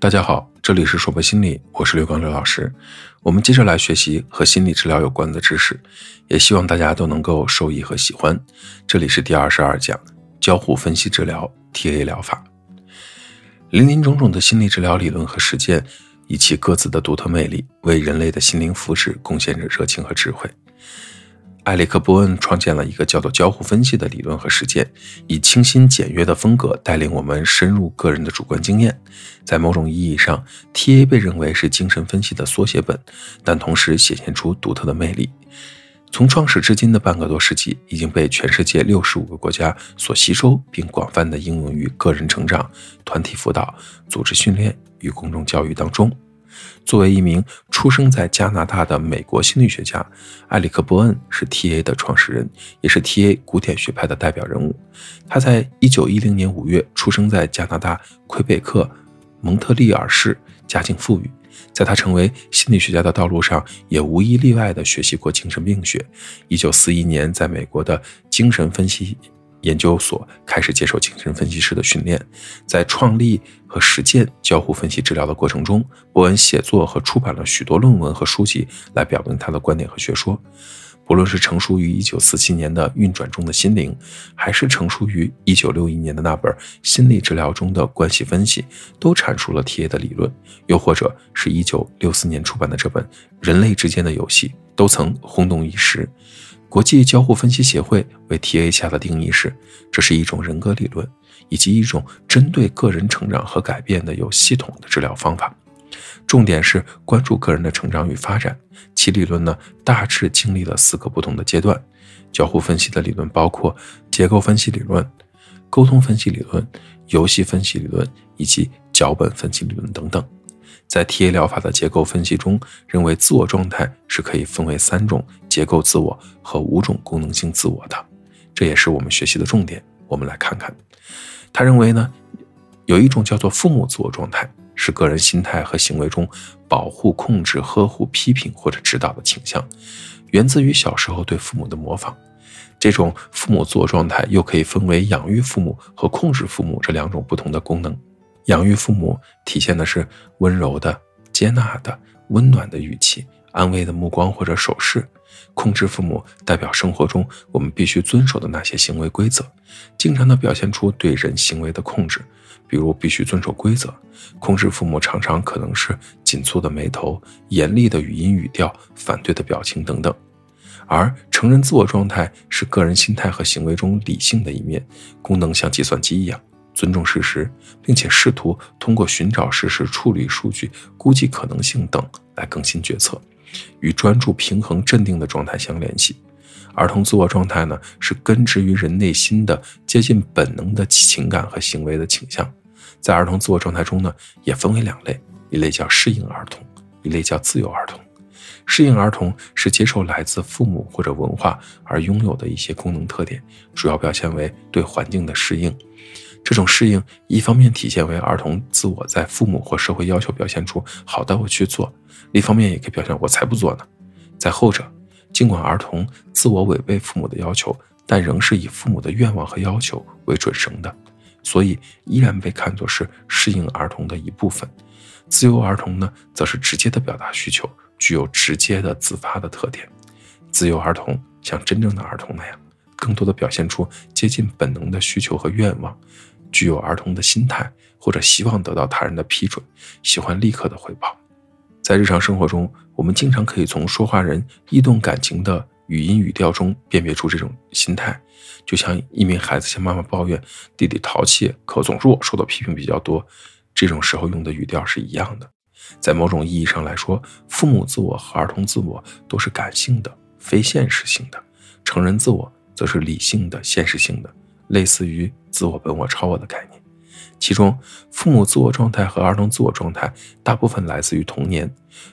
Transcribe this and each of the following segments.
大家好，这里是说博心理，我是刘光刘老师。我们接着来学习和心理治疗有关的知识，也希望大家都能够受益和喜欢。这里是第二十二讲交互分析治疗 TA 疗法，林林种种的心理治疗理论和实践，以其各自的独特魅力，为人类的心灵福祉贡献着热情和智慧。埃里克·波恩创建了一个叫做交互分析的理论和实践，以清新简约的风格带领我们深入个人的主观经验。在某种意义上，TA 被认为是精神分析的缩写本，但同时显现出独特的魅力。从创始至今的半个多世纪，已经被全世界六十五个国家所吸收，并广泛的应用于个人成长、团体辅导、组织训练与公众教育当中。作为一名出生在加拿大的美国心理学家，埃里克·伯恩是 TA 的创始人，也是 TA 古典学派的代表人物。他在1910年5月出生在加拿大魁北克蒙特利尔市，家境富裕。在他成为心理学家的道路上，也无一例外地学习过精神病学。1941年，在美国的精神分析。研究所开始接受精神分析师的训练，在创立和实践交互分析治疗的过程中，伯恩写作和出版了许多论文和书籍来表明他的观点和学说。不论是成书于1947年的《运转中的心灵》，还是成书于1961年的那本《心理治疗中的关系分析》，都阐述了 TA 的理论；又或者是一964年出版的这本《人类之间的游戏》，都曾轰动一时。国际交互分析协会为 TA 下的定义是：这是一种人格理论，以及一种针对个人成长和改变的有系统的治疗方法。重点是关注个人的成长与发展。其理论呢，大致经历了四个不同的阶段。交互分析的理论包括结构分析理论、沟通分析理论、游戏分析理论以及脚本分析理论等等。在 TA 疗法的结构分析中，认为自我状态是可以分为三种结构自我和五种功能性自我的，这也是我们学习的重点。我们来看看，他认为呢，有一种叫做父母自我状态，是个人心态和行为中保护、控制、呵护、批评或者指导的倾向，源自于小时候对父母的模仿。这种父母自我状态又可以分为养育父母和控制父母这两种不同的功能。养育父母体现的是温柔的、接纳的、温暖的语气、安慰的目光或者手势；控制父母代表生活中我们必须遵守的那些行为规则，经常的表现出对人行为的控制，比如必须遵守规则。控制父母常常可能是紧蹙的眉头、严厉的语音语调、反对的表情等等。而成人自我状态是个人心态和行为中理性的一面，功能像计算机一样。尊重事实，并且试图通过寻找事实、处理数据、估计可能性等来更新决策，与专注、平衡、镇定的状态相联系。儿童自我状态呢，是根植于人内心的接近本能的情感和行为的倾向。在儿童自我状态中呢，也分为两类：一类叫适应儿童，一类叫自由儿童。适应儿童是接受来自父母或者文化而拥有的一些功能特点，主要表现为对环境的适应。这种适应，一方面体现为儿童自我在父母或社会要求表现出“好的，我去做”；另一方面也可以表现“我才不做呢”。在后者，尽管儿童自我违背父母的要求，但仍是以父母的愿望和要求为准绳的，所以依然被看作是适应儿童的一部分。自由儿童呢，则是直接的表达需求，具有直接的自发的特点。自由儿童像真正的儿童那样，更多的表现出接近本能的需求和愿望。具有儿童的心态，或者希望得到他人的批准，喜欢立刻的回报。在日常生活中，我们经常可以从说话人异动感情的语音语调中辨别出这种心态。就像一名孩子向妈妈抱怨弟弟淘气，可总是我受到批评比较多，这种时候用的语调是一样的。在某种意义上来说，父母自我和儿童自我都是感性的、非现实性的；成人自我则是理性的、现实性的。类似于自我、本我、超我的概念，其中父母自我状态和儿童自我状态大部分来自于童年，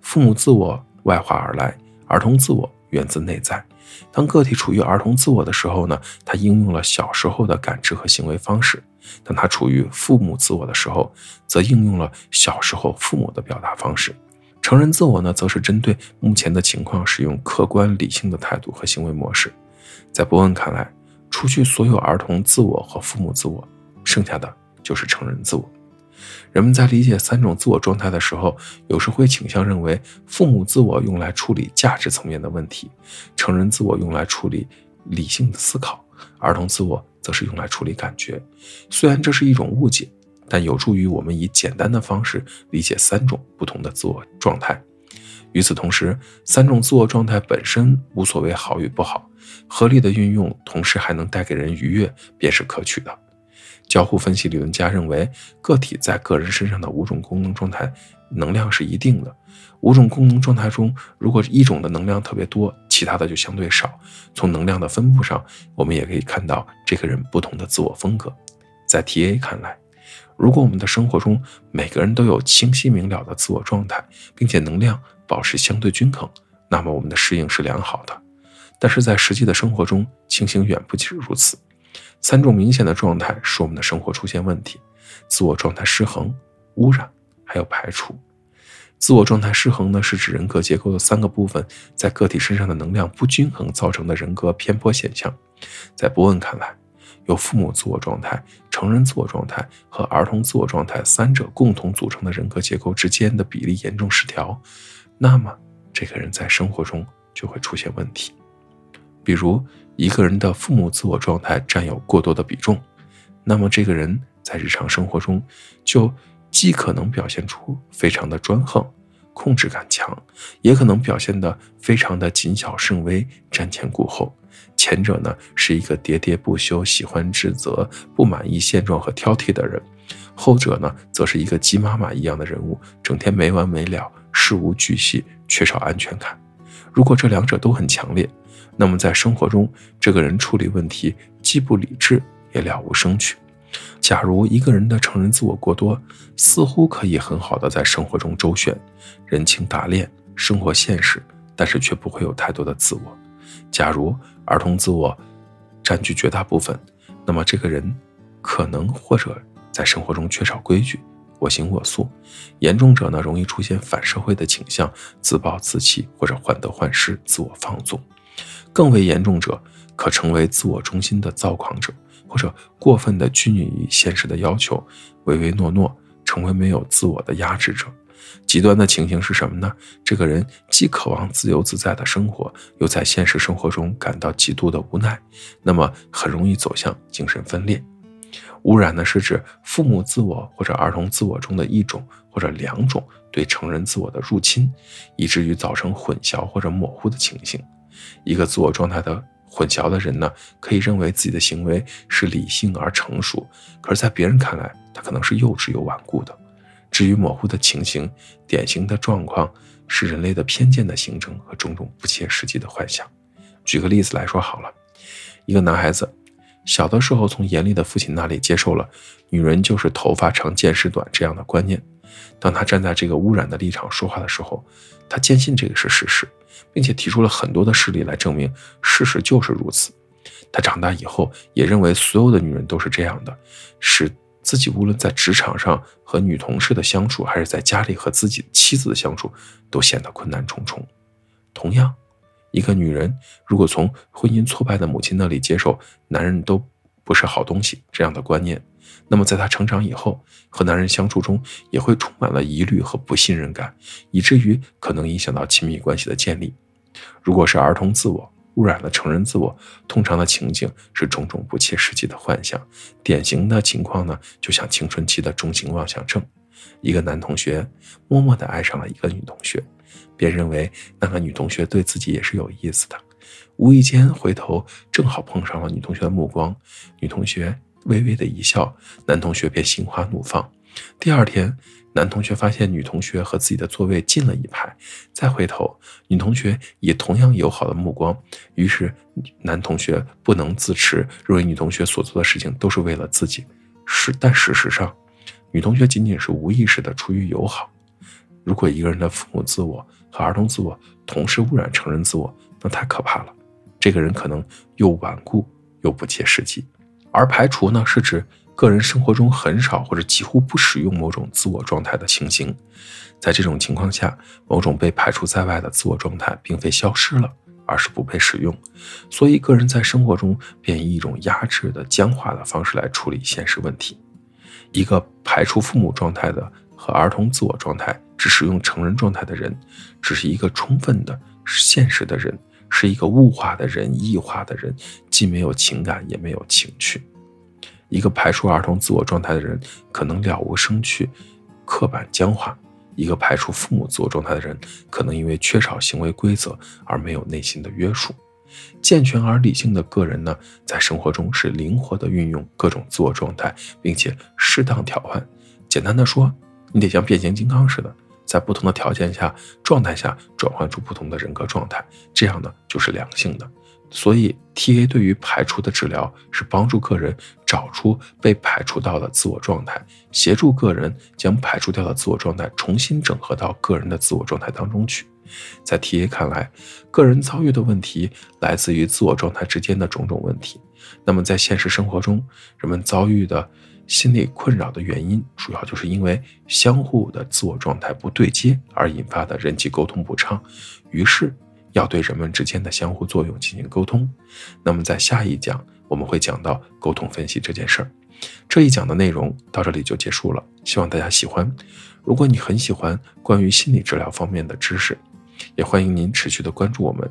父母自我外化而来，儿童自我源自内在。当个体处于儿童自我的时候呢，他应用了小时候的感知和行为方式；当他处于父母自我的时候，则应用了小时候父母的表达方式。成人自我呢，则是针对目前的情况，使用客观理性的态度和行为模式。在伯恩看来。除去所有儿童自我和父母自我，剩下的就是成人自我。人们在理解三种自我状态的时候，有时会倾向认为，父母自我用来处理价值层面的问题，成人自我用来处理理性的思考，儿童自我则是用来处理感觉。虽然这是一种误解，但有助于我们以简单的方式理解三种不同的自我状态。与此同时，三种自我状态本身无所谓好与不好，合理的运用，同时还能带给人愉悦，便是可取的。交互分析理论家认为，个体在个人身上的五种功能状态能量是一定的。五种功能状态中，如果一种的能量特别多，其他的就相对少。从能量的分布上，我们也可以看到这个人不同的自我风格。在 TA 看来，如果我们的生活中每个人都有清晰明了的自我状态，并且能量保持相对均衡，那么我们的适应是良好的。但是在实际的生活中，情形远不止如此。三种明显的状态使我们的生活出现问题：自我状态失衡、污染，还有排除。自我状态失衡呢，是指人格结构的三个部分在个体身上的能量不均衡造成的人格偏颇现象。在伯恩看来，由父母自我状态、成人自我状态和儿童自我状态三者共同组成的人格结构之间的比例严重失调，那么这个人在生活中就会出现问题。比如，一个人的父母自我状态占有过多的比重，那么这个人在日常生活中就既可能表现出非常的专横、控制感强，也可能表现得非常的谨小慎微、瞻前顾后。前者呢是一个喋喋不休、喜欢指责、不满意现状和挑剔的人；后者呢则是一个鸡妈妈一样的人物，整天没完没了、事无巨细、缺少安全感。如果这两者都很强烈，那么在生活中，这个人处理问题既不理智也了无生趣。假如一个人的成人自我过多，似乎可以很好的在生活中周旋，人情打练，生活现实，但是却不会有太多的自我。假如儿童自我占据绝大部分，那么这个人可能或者在生活中缺少规矩，我行我素，严重者呢容易出现反社会的倾向，自暴自弃或者患得患失，自我放纵。更为严重者，可成为自我中心的躁狂者，或者过分的拘泥于现实的要求，唯唯诺诺，成为没有自我的压制者。极端的情形是什么呢？这个人既渴望自由自在的生活，又在现实生活中感到极度的无奈，那么很容易走向精神分裂。污染呢，是指父母自我或者儿童自我中的一种或者两种对成人自我的入侵，以至于造成混淆或者模糊的情形。一个自我状态的混淆的人呢，可以认为自己的行为是理性而成熟，可是，在别人看来，他可能是幼稚又顽固的。至于模糊的情形，典型的状况是人类的偏见的形成和种种不切实际的幻想。举个例子来说好了，一个男孩子小的时候从严厉的父亲那里接受了“女人就是头发长见识短”这样的观念。当他站在这个污染的立场说话的时候，他坚信这个是事实，并且提出了很多的事例来证明事实就是如此。他长大以后也认为所有的女人都是这样的，使自己无论在职场上和女同事的相处，还是在家里和自己妻子的相处，都显得困难重重。同样，一个女人如果从婚姻挫败的母亲那里接受男人都不是好东西这样的观念，那么，在他成长以后，和男人相处中也会充满了疑虑和不信任感，以至于可能影响到亲密关系的建立。如果是儿童自我污染了成人自我，通常的情景是种种不切实际的幻想。典型的情况呢，就像青春期的中型妄想症。一个男同学默默地爱上了一个女同学，便认为那个女同学对自己也是有意思的。无意间回头，正好碰上了女同学的目光，女同学。微微的一笑，男同学便心花怒放。第二天，男同学发现女同学和自己的座位近了一排，再回头，女同学以同样友好的目光。于是，男同学不能自持，认为女同学所做的事情都是为了自己。是，但事实上，女同学仅仅是无意识的出于友好。如果一个人的父母自我和儿童自我同时污染成人自我，那太可怕了。这个人可能又顽固又不切实际。而排除呢，是指个人生活中很少或者几乎不使用某种自我状态的情形。在这种情况下，某种被排除在外的自我状态并非消失了，而是不被使用。所以，个人在生活中便以一种压制的僵化的方式来处理现实问题。一个排除父母状态的和儿童自我状态，只使用成人状态的人，只是一个充分的现实的人，是一个物化的人、异化的人，既没有情感，也没有情趣。一个排除儿童自我状态的人，可能了无生趣、刻板僵化；一个排除父母自我状态的人，可能因为缺少行为规则而没有内心的约束。健全而理性的个人呢，在生活中是灵活的运用各种自我状态，并且适当调换。简单的说，你得像变形金刚似的，在不同的条件下、状态下转换出不同的人格状态，这样呢就是良性的。所以，T A 对于排除的治疗是帮助个人找出被排除到的自我状态，协助个人将排除掉的自我状态重新整合到个人的自我状态当中去。在 T A 看来，个人遭遇的问题来自于自我状态之间的种种问题。那么，在现实生活中，人们遭遇的心理困扰的原因，主要就是因为相互的自我状态不对接而引发的人际沟通不畅。于是，要对人们之间的相互作用进行沟通。那么，在下一讲我们会讲到沟通分析这件事儿。这一讲的内容到这里就结束了，希望大家喜欢。如果你很喜欢关于心理治疗方面的知识，也欢迎您持续的关注我们，